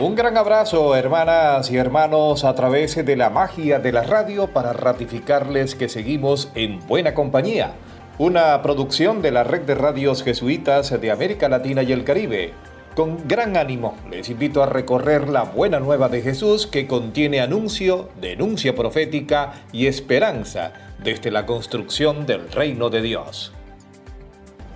Un gran abrazo, hermanas y hermanos, a través de la magia de la radio para ratificarles que seguimos en buena compañía. Una producción de la red de radios jesuitas de América Latina y el Caribe. Con gran ánimo les invito a recorrer la buena nueva de Jesús que contiene anuncio, denuncia profética y esperanza desde la construcción del reino de Dios.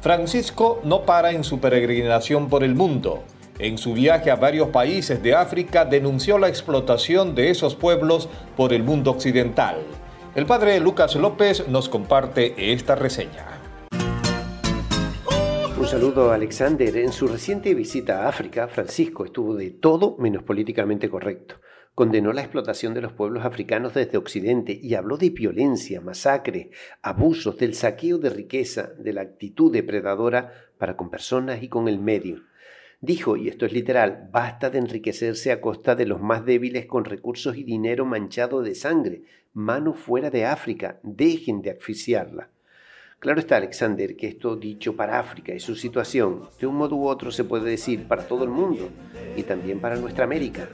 Francisco no para en su peregrinación por el mundo en su viaje a varios países de África denunció la explotación de esos pueblos por el mundo occidental. El padre Lucas López nos comparte esta reseña. Un saludo Alexander. En su reciente visita a África, Francisco estuvo de todo menos políticamente correcto. Condenó la explotación de los pueblos africanos desde Occidente y habló de violencia, masacre, abusos, del saqueo de riqueza, de la actitud depredadora para con personas y con el medio. Dijo, y esto es literal, basta de enriquecerse a costa de los más débiles con recursos y dinero manchado de sangre. Mano fuera de África, dejen de asfixiarla. Claro está, Alexander, que esto dicho para África y su situación, de un modo u otro se puede decir para todo el mundo y también para nuestra América.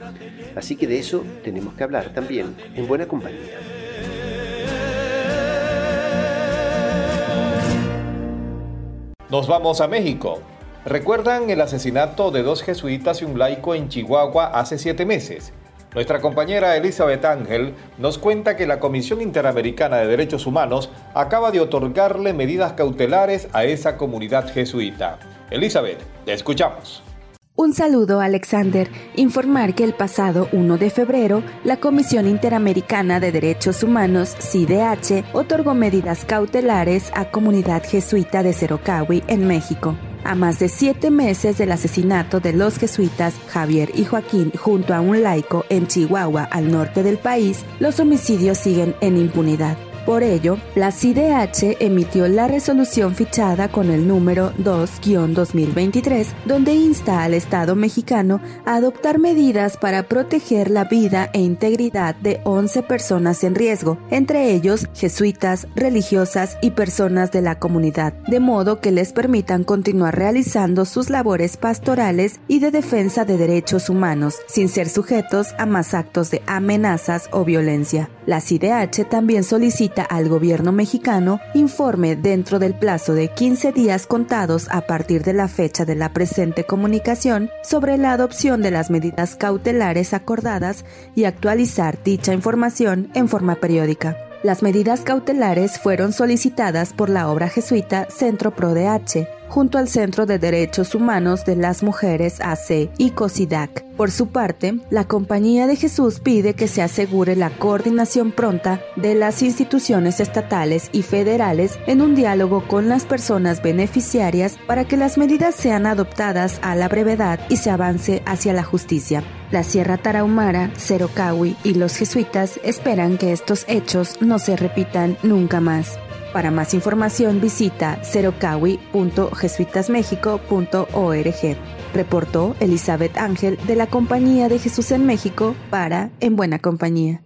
Así que de eso tenemos que hablar también en buena compañía. Nos vamos a México. ¿Recuerdan el asesinato de dos jesuitas y un laico en Chihuahua hace siete meses? Nuestra compañera Elizabeth Ángel nos cuenta que la Comisión Interamericana de Derechos Humanos acaba de otorgarle medidas cautelares a esa comunidad jesuita. Elizabeth, te escuchamos. Un saludo, Alexander. Informar que el pasado 1 de febrero, la Comisión Interamericana de Derechos Humanos, CIDH, otorgó medidas cautelares a comunidad jesuita de Cerocawi en México. A más de siete meses del asesinato de los jesuitas Javier y Joaquín junto a un laico en Chihuahua, al norte del país, los homicidios siguen en impunidad. Por ello, la CIDH emitió la resolución fichada con el número 2-2023, donde insta al Estado mexicano a adoptar medidas para proteger la vida e integridad de 11 personas en riesgo, entre ellos jesuitas, religiosas y personas de la comunidad, de modo que les permitan continuar realizando sus labores pastorales y de defensa de derechos humanos, sin ser sujetos a más actos de amenazas o violencia. La CIDH también solicita al gobierno mexicano informe dentro del plazo de 15 días contados a partir de la fecha de la presente comunicación sobre la adopción de las medidas cautelares acordadas y actualizar dicha información en forma periódica. Las medidas cautelares fueron solicitadas por la obra jesuita Centro ProDH, junto al Centro de Derechos Humanos de las Mujeres AC y COSIDAC. Por su parte, la Compañía de Jesús pide que se asegure la coordinación pronta de las instituciones estatales y federales en un diálogo con las personas beneficiarias para que las medidas sean adoptadas a la brevedad y se avance hacia la justicia. La Sierra Tarahumara, Cerocawi y los jesuitas esperan que estos hechos no se repitan nunca más. Para más información visita cerocawi.jesuitasmexico.org. Reportó Elizabeth Ángel de la Compañía de Jesús en México para En Buena Compañía.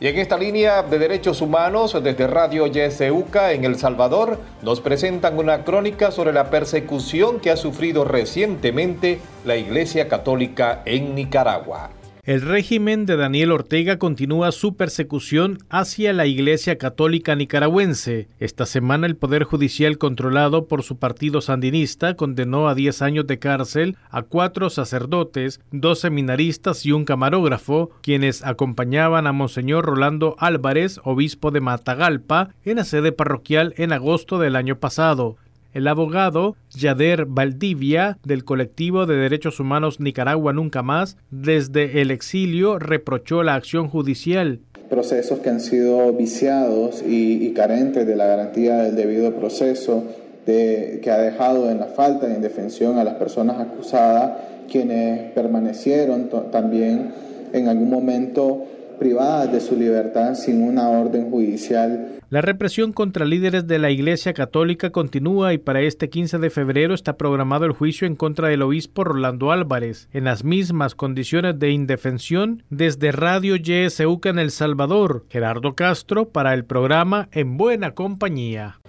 Y en esta línea de derechos humanos, desde Radio YSUCA en El Salvador, nos presentan una crónica sobre la persecución que ha sufrido recientemente la Iglesia Católica en Nicaragua. El régimen de Daniel Ortega continúa su persecución hacia la Iglesia Católica nicaragüense. Esta semana el Poder Judicial controlado por su partido sandinista condenó a 10 años de cárcel a cuatro sacerdotes, dos seminaristas y un camarógrafo, quienes acompañaban a Monseñor Rolando Álvarez, obispo de Matagalpa, en la sede parroquial en agosto del año pasado. El abogado Yader Valdivia del colectivo de derechos humanos Nicaragua Nunca Más, desde el exilio reprochó la acción judicial. Procesos que han sido viciados y, carentes de la garantía del debido proceso, que ha dejado en la falta de indefensión a las personas acusadas, quienes permanecieron también en algún momento privadas de su libertad sin una orden judicial. La represión contra líderes de la Iglesia Católica continúa y para este 15 de febrero está programado el juicio en contra del obispo Rolando Álvarez, en las mismas condiciones de indefensión desde Radio YSUCA en El Salvador. Gerardo Castro para el programa En Buena Compañía.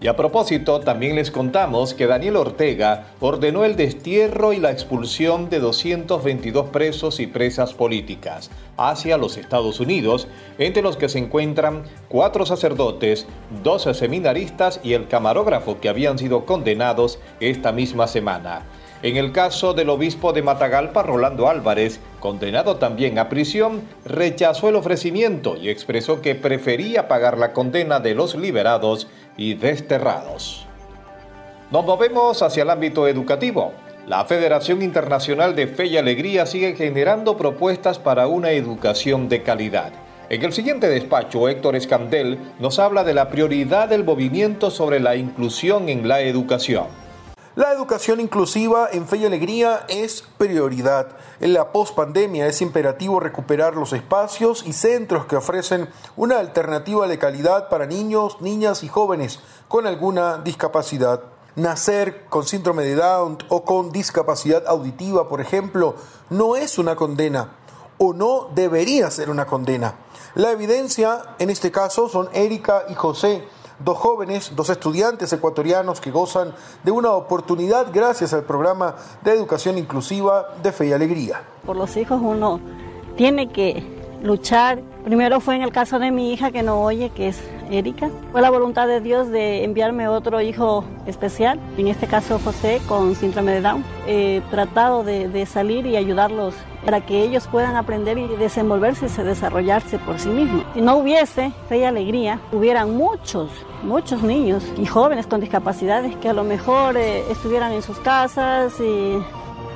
Y a propósito, también les contamos que Daniel Ortega ordenó el destierro y la expulsión de 222 presos y presas políticas hacia los Estados Unidos, entre los que se encuentran cuatro sacerdotes, dos seminaristas y el camarógrafo que habían sido condenados esta misma semana. En el caso del obispo de Matagalpa, Rolando Álvarez, condenado también a prisión, rechazó el ofrecimiento y expresó que prefería pagar la condena de los liberados y desterrados. Nos movemos hacia el ámbito educativo. La Federación Internacional de Fe y Alegría sigue generando propuestas para una educación de calidad. En el siguiente despacho, Héctor Escandel nos habla de la prioridad del movimiento sobre la inclusión en la educación. La educación inclusiva en fe y alegría es prioridad. En la pospandemia es imperativo recuperar los espacios y centros que ofrecen una alternativa de calidad para niños, niñas y jóvenes con alguna discapacidad. Nacer con síndrome de Down o con discapacidad auditiva, por ejemplo, no es una condena o no debería ser una condena. La evidencia en este caso son Erika y José, dos jóvenes, dos estudiantes ecuatorianos que gozan de una oportunidad gracias al programa de educación inclusiva de Fe y Alegría. Por los hijos uno tiene que luchar. Primero fue en el caso de mi hija que no oye, que es Erika. Fue la voluntad de Dios de enviarme otro hijo especial, en este caso José con síndrome de Down. He tratado de, salir y ayudarlos para que ellos puedan aprender y desenvolverse y desarrollarse por sí mismos. Si no hubiese fe y alegría, hubieran muchos, muchos niños y jóvenes con discapacidades que a lo mejor eh, estuvieran en sus casas y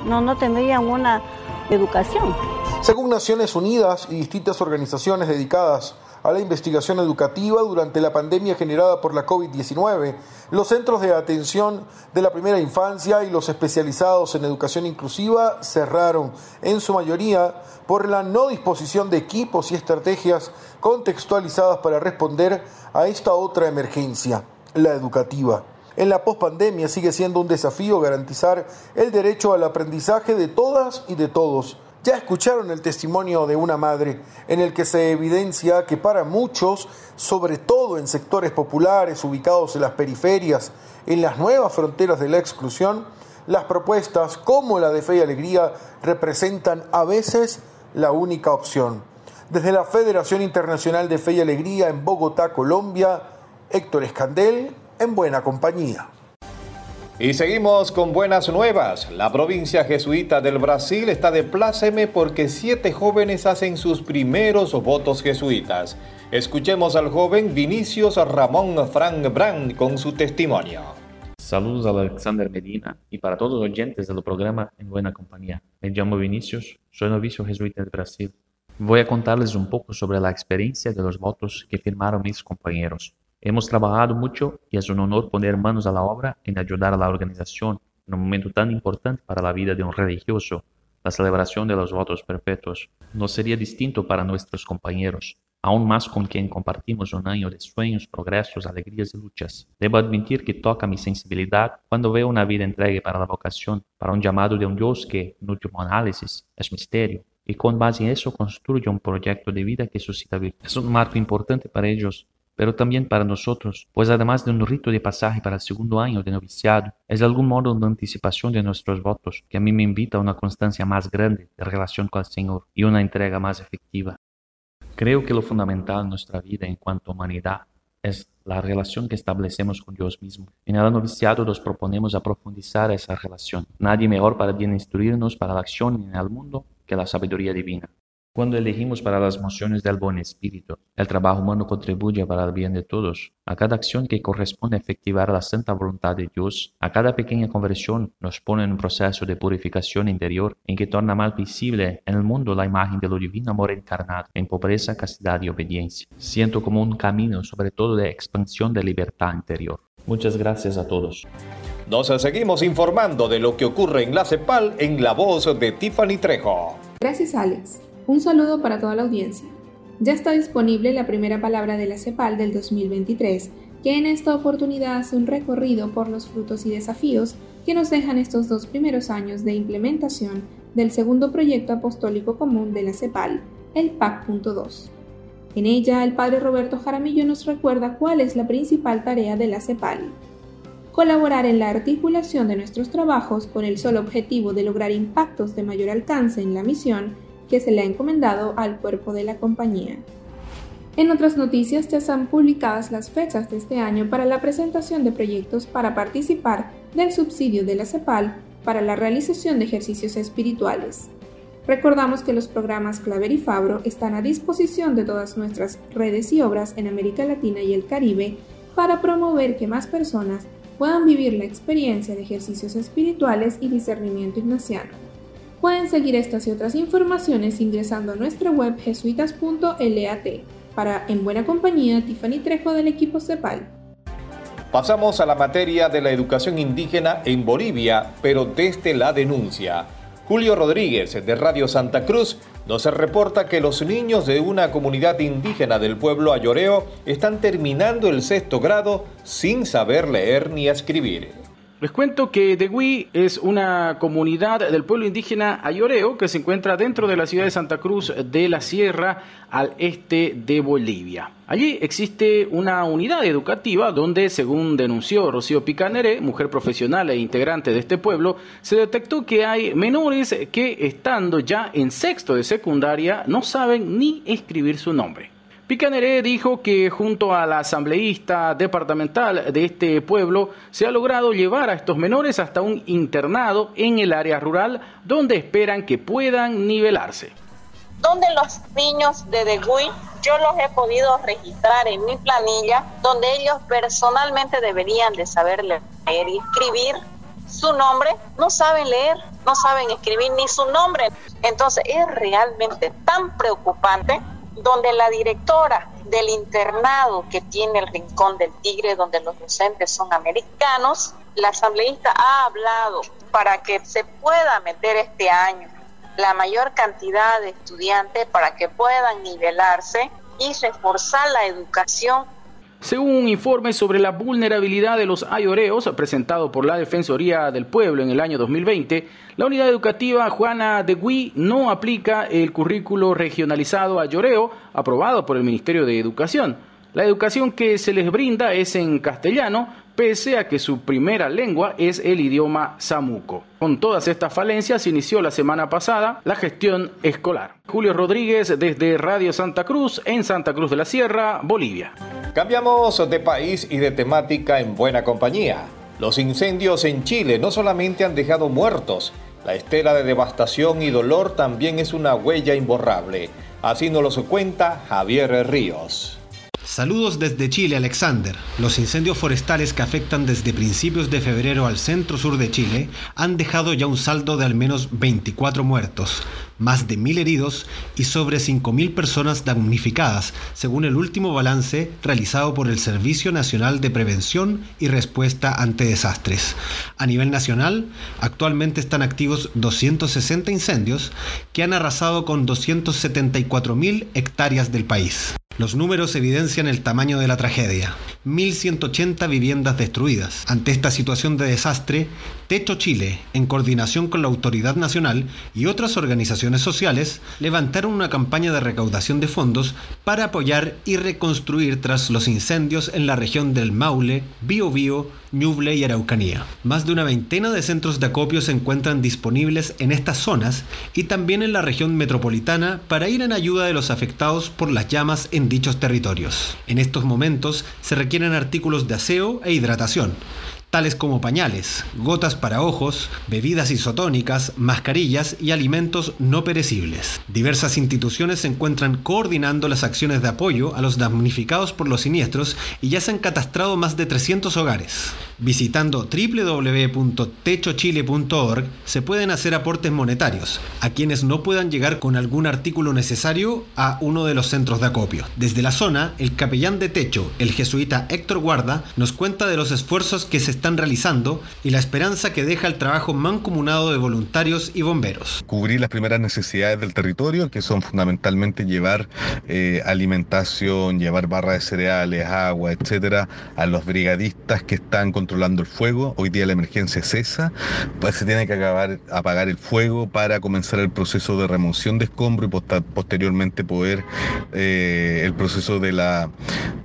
no, no tendrían una educación. Según Naciones Unidas y distintas organizaciones dedicadas a la investigación educativa durante la pandemia generada por la COVID-19, los centros de atención de la primera infancia y los especializados en educación inclusiva cerraron, en su mayoría por la no disposición de equipos y estrategias contextualizadas para responder a esta otra emergencia, la educativa. En la pospandemia sigue siendo un desafío garantizar el derecho al aprendizaje de todas y de todos, ya escucharon el testimonio de una madre en el que se evidencia que para muchos, sobre todo en sectores populares ubicados en las periferias, en las nuevas fronteras de la exclusión, las propuestas como la de Fe y Alegría representan a veces la única opción. Desde la Federación Internacional de Fe y Alegría en Bogotá, Colombia, Héctor Escandel, en buena compañía. Y seguimos con buenas nuevas. La provincia jesuita del Brasil está de pláceme porque siete jóvenes hacen sus primeros votos jesuitas. Escuchemos al joven Vinicius Ramón Frank Brand con su testimonio. Saludos a Alexander Medina y para todos los oyentes del programa En Buena Compañía. Me llamo Vinicius, soy novicio jesuita del Brasil. Voy a contarles un poco sobre la experiencia de los votos que firmaron mis compañeros. Hemos trabajado mucho y es un honor poner manos a la obra en ayudar a la organización en un momento tan importante para la vida de un religioso, la celebración de los votos perpetuos. No sería distinto para nuestros compañeros, aún más con quien compartimos un año de sueños, progresos, alegrías y luchas. Debo admitir que toca mi sensibilidad cuando veo una vida entregue para la vocación, para un llamado de un Dios que, en último análisis, es misterio, y con base en eso construye un proyecto de vida que suscita vida. Es un marco importante para ellos pero también para nosotros, pues además de un rito de pasaje para el segundo año de noviciado, es de algún modo una anticipación de nuestros votos, que a mí me invita a una constancia más grande de relación con el Señor y una entrega más efectiva. Creo que lo fundamental en nuestra vida en cuanto a humanidad es la relación que establecemos con Dios mismo. En el noviciado nos proponemos a profundizar esa relación. Nadie mejor para bien instruirnos para la acción en el mundo que la sabiduría divina. Cuando elegimos para las mociones del buen espíritu, el trabajo humano contribuye para el bien de todos. A cada acción que corresponde a efectivar la santa voluntad de Dios, a cada pequeña conversión nos pone en un proceso de purificación interior en que torna más visible en el mundo la imagen de lo divino amor encarnado en pobreza, castidad y obediencia. Siento como un camino sobre todo de expansión de libertad interior. Muchas gracias a todos. Nos seguimos informando de lo que ocurre en la CEPAL en la voz de Tiffany Trejo. Gracias Alex. Un saludo para toda la audiencia. ya está disponible la primera palabra de la CEPAL del 2023, que en esta oportunidad hace un recorrido por los frutos y desafíos que nos dejan estos dos primeros años de implementación del segundo proyecto apostólico común de la CEPAL, el PAC.2. En ella, el padre Roberto Jaramillo nos recuerda cuál es la principal tarea de la CEPAL. Colaborar en la articulación de nuestros trabajos con el solo objetivo de lograr impactos de mayor alcance en la misión que se le ha encomendado al cuerpo de la compañía. En otras noticias ya están publicadas las fechas de este año para la presentación de proyectos para participar del subsidio de la CEPAL para la realización de ejercicios espirituales. Recordamos que los programas Claver y Fabro están a disposición de todas nuestras redes y obras en América Latina y el Caribe para promover que más personas puedan vivir la experiencia de ejercicios espirituales y discernimiento ignaciano. Pueden seguir estas y otras informaciones ingresando a nuestra web jesuitas.lat. Para En Buena Compañía, Tiffany Trejo del equipo CEPAL. Pasamos a la materia de la educación indígena en Bolivia, pero desde la denuncia. Julio Rodríguez, de Radio Santa Cruz, nos reporta que los niños de una comunidad indígena del pueblo ayoreo están terminando el sexto grado sin saber leer ni escribir. Les cuento que Degui es una comunidad del pueblo indígena Ayoreo que se encuentra dentro de la ciudad de Santa Cruz de la Sierra al este de Bolivia. Allí existe una unidad educativa donde, según denunció Rocío Picanere, mujer profesional e integrante de este pueblo, se detectó que hay menores que, estando ya en sexto de secundaria, no saben ni escribir su nombre. Picaneré dijo que junto a la asambleísta departamental de este pueblo se ha logrado llevar a estos menores hasta un internado en el área rural donde esperan que puedan nivelarse. Donde los niños de Degui yo los he podido registrar en mi planilla, donde ellos personalmente deberían de saber leer y escribir su nombre, no saben leer, no saben escribir ni su nombre. Entonces es realmente tan preocupante donde la directora del internado que tiene el Rincón del Tigre, donde los docentes son americanos, la asambleísta ha hablado para que se pueda meter este año la mayor cantidad de estudiantes para que puedan nivelarse y reforzar la educación según un informe sobre la vulnerabilidad de los ayoreos presentado por la Defensoría del Pueblo en el año 2020, la unidad educativa Juana de Gui no aplica el currículo regionalizado ayoreo aprobado por el Ministerio de Educación. La educación que se les brinda es en castellano, pese a que su primera lengua es el idioma samuco. Con todas estas falencias inició la semana pasada la gestión escolar. Julio Rodríguez desde Radio Santa Cruz en Santa Cruz de la Sierra, Bolivia. Cambiamos de país y de temática en buena compañía. Los incendios en Chile no solamente han dejado muertos, la estela de devastación y dolor también es una huella imborrable. Así nos lo cuenta Javier Ríos. Saludos desde Chile, Alexander. Los incendios forestales que afectan desde principios de febrero al centro-sur de Chile han dejado ya un saldo de al menos 24 muertos, más de 1.000 heridos y sobre 5.000 personas damnificadas, según el último balance realizado por el Servicio Nacional de Prevención y Respuesta ante Desastres. A nivel nacional, actualmente están activos 260 incendios que han arrasado con 274.000 hectáreas del país. Los números evidencian el tamaño de la tragedia. 1.180 viviendas destruidas. Ante esta situación de desastre, Techo Chile, en coordinación con la Autoridad Nacional y otras organizaciones sociales, levantaron una campaña de recaudación de fondos para apoyar y reconstruir tras los incendios en la región del Maule, Biobío, Ñuble y Araucanía. Más de una veintena de centros de acopio se encuentran disponibles en estas zonas y también en la región metropolitana para ir en ayuda de los afectados por las llamas en dichos territorios. En estos momentos se requieren artículos de aseo e hidratación tales como pañales, gotas para ojos, bebidas isotónicas, mascarillas y alimentos no perecibles. Diversas instituciones se encuentran coordinando las acciones de apoyo a los damnificados por los siniestros y ya se han catastrado más de 300 hogares. Visitando www.techochile.org se pueden hacer aportes monetarios a quienes no puedan llegar con algún artículo necesario a uno de los centros de acopio. Desde la zona, el capellán de techo, el jesuita Héctor Guarda, nos cuenta de los esfuerzos que se están están realizando y la esperanza que deja el trabajo mancomunado de voluntarios y bomberos. Cubrir las primeras necesidades del territorio, que son fundamentalmente llevar eh, alimentación, llevar barras de cereales, agua, etcétera, a los brigadistas que están controlando el fuego. Hoy día la emergencia cesa, pues se tiene que acabar, apagar el fuego para comenzar el proceso de remoción de escombro y posteriormente poder eh, el proceso de la,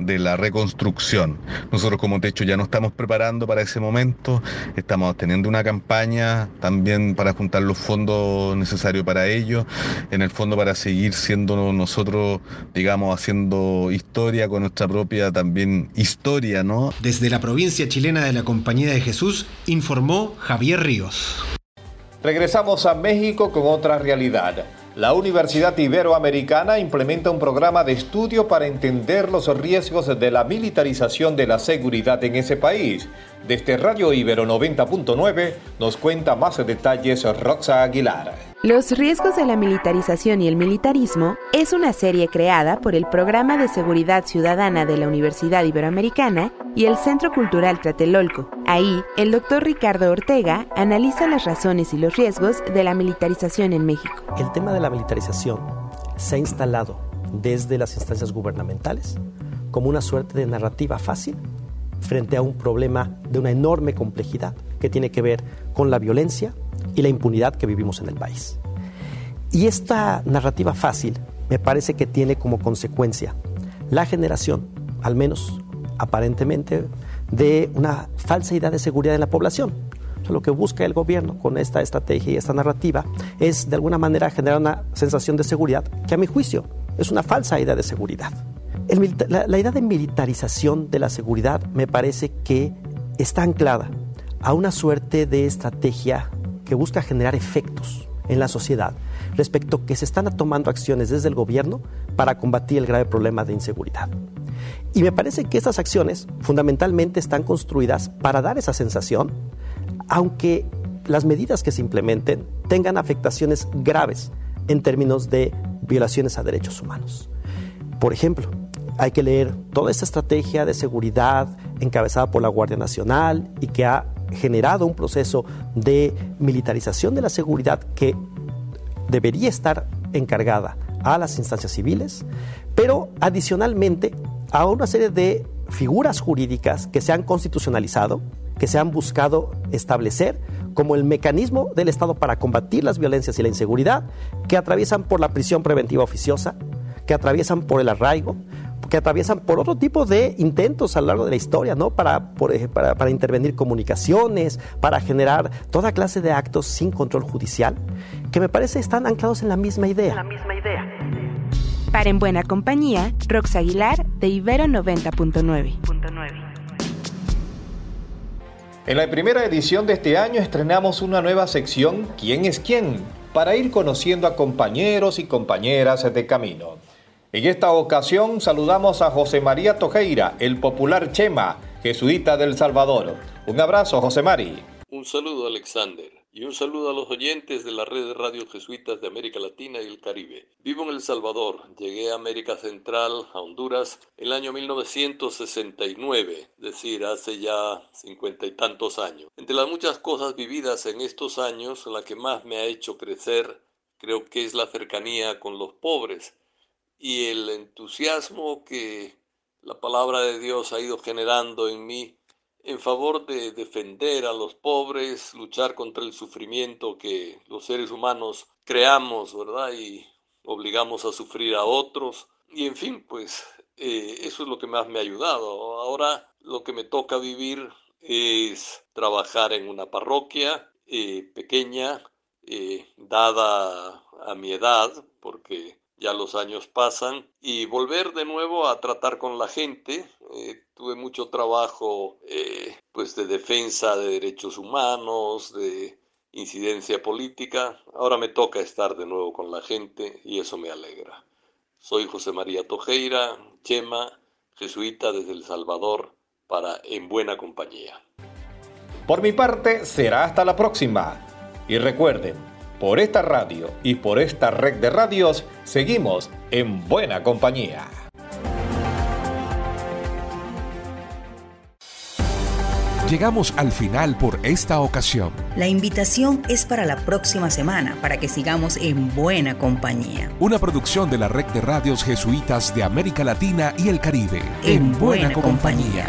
de la reconstrucción. Nosotros como techo ya nos estamos preparando para ese momento, estamos teniendo una campaña también para juntar los fondos necesarios para ello, en el fondo para seguir siendo nosotros, digamos, haciendo historia con nuestra propia también historia, ¿no? Desde la provincia chilena de la Compañía de Jesús, informó Javier Ríos. Regresamos a México con otra realidad. La Universidad Iberoamericana implementa un programa de estudio para entender los riesgos de la militarización de la seguridad en ese país. Desde Radio Ibero 90.9 nos cuenta más detalles Roxa Aguilar. Los riesgos de la militarización y el militarismo es una serie creada por el Programa de Seguridad Ciudadana de la Universidad Iberoamericana y el Centro Cultural Tlatelolco. Ahí, el doctor Ricardo Ortega analiza las razones y los riesgos de la militarización en México. El tema de la militarización se ha instalado desde las instancias gubernamentales como una suerte de narrativa fácil frente a un problema de una enorme complejidad que tiene que ver con la violencia, y la impunidad que vivimos en el país. Y esta narrativa fácil me parece que tiene como consecuencia la generación, al menos aparentemente, de una falsa idea de seguridad en la población. lo que busca el gobierno con esta estrategia y esta narrativa es de alguna manera generar una sensación de seguridad que a mi juicio es una falsa idea de seguridad. La idea de militarización de la seguridad me parece que está anclada a una suerte de estrategia que busca generar efectos en la sociedad respecto que se están tomando acciones desde el gobierno para combatir el grave problema de inseguridad. Y me parece que estas acciones fundamentalmente están construidas para dar esa sensación, aunque las medidas que se implementen tengan afectaciones graves en términos de violaciones a derechos humanos. Por ejemplo, hay que leer toda esta estrategia de seguridad encabezada por la Guardia Nacional y que ha generado un proceso de militarización de la seguridad que debería estar encargada a las instancias civiles, pero adicionalmente a una serie de figuras jurídicas que se han constitucionalizado, que se han buscado establecer como el mecanismo del Estado para combatir las violencias y la inseguridad, que atraviesan por la prisión preventiva oficiosa, que atraviesan por el arraigo, que atraviesan por otro tipo de intentos a lo largo de la historia, ¿no? Para, para, para, intervenir comunicaciones, para generar toda clase de actos sin control judicial, que me parece están anclados en la misma idea. La misma idea. Para En Buena Compañía, Rox Aguilar, de Ibero 90.9. En la primera edición de este año estrenamos una nueva sección ¿Quién es quién? para ir conociendo a compañeros y compañeras de camino. En esta ocasión saludamos a José María Tojeira, el popular Chema, jesuita del Salvador. Un abrazo, José Mari. Un saludo, Alexander. Y un saludo a los oyentes de la red de radios jesuitas de América Latina y el Caribe. Vivo en El Salvador. Llegué a América Central, a Honduras, el año 1969, es decir, hace ya cincuenta y tantos años. Entre las muchas cosas vividas en estos años, la que más me ha hecho crecer creo que es la cercanía con los pobres y el entusiasmo que la palabra de Dios ha ido generando en mí en favor de defender a los pobres, luchar contra el sufrimiento que los seres humanos creamos, ¿verdad? Y obligamos a sufrir a otros. Y en fin, pues eh, eso es lo que más me ha ayudado. Ahora lo que me toca vivir es trabajar en una parroquia eh, pequeña, eh, dada a mi edad, porque ya los años pasan y volver de nuevo a tratar con la gente. Eh, tuve mucho trabajo eh, pues de defensa de derechos humanos, de incidencia política. Ahora me toca estar de nuevo con la gente y eso me alegra. Soy José María Tojeira, Chema, jesuita desde El Salvador, para En Buena Compañía. Por mi parte, será hasta la próxima. Y recuerden, por esta radio y por esta red de radios, seguimos en buena compañía. Llegamos al final por esta ocasión. La invitación es para la próxima semana para que sigamos en buena compañía. Una producción de la Red de Radios Jesuitas de América Latina y el Caribe. En, buena, compañía.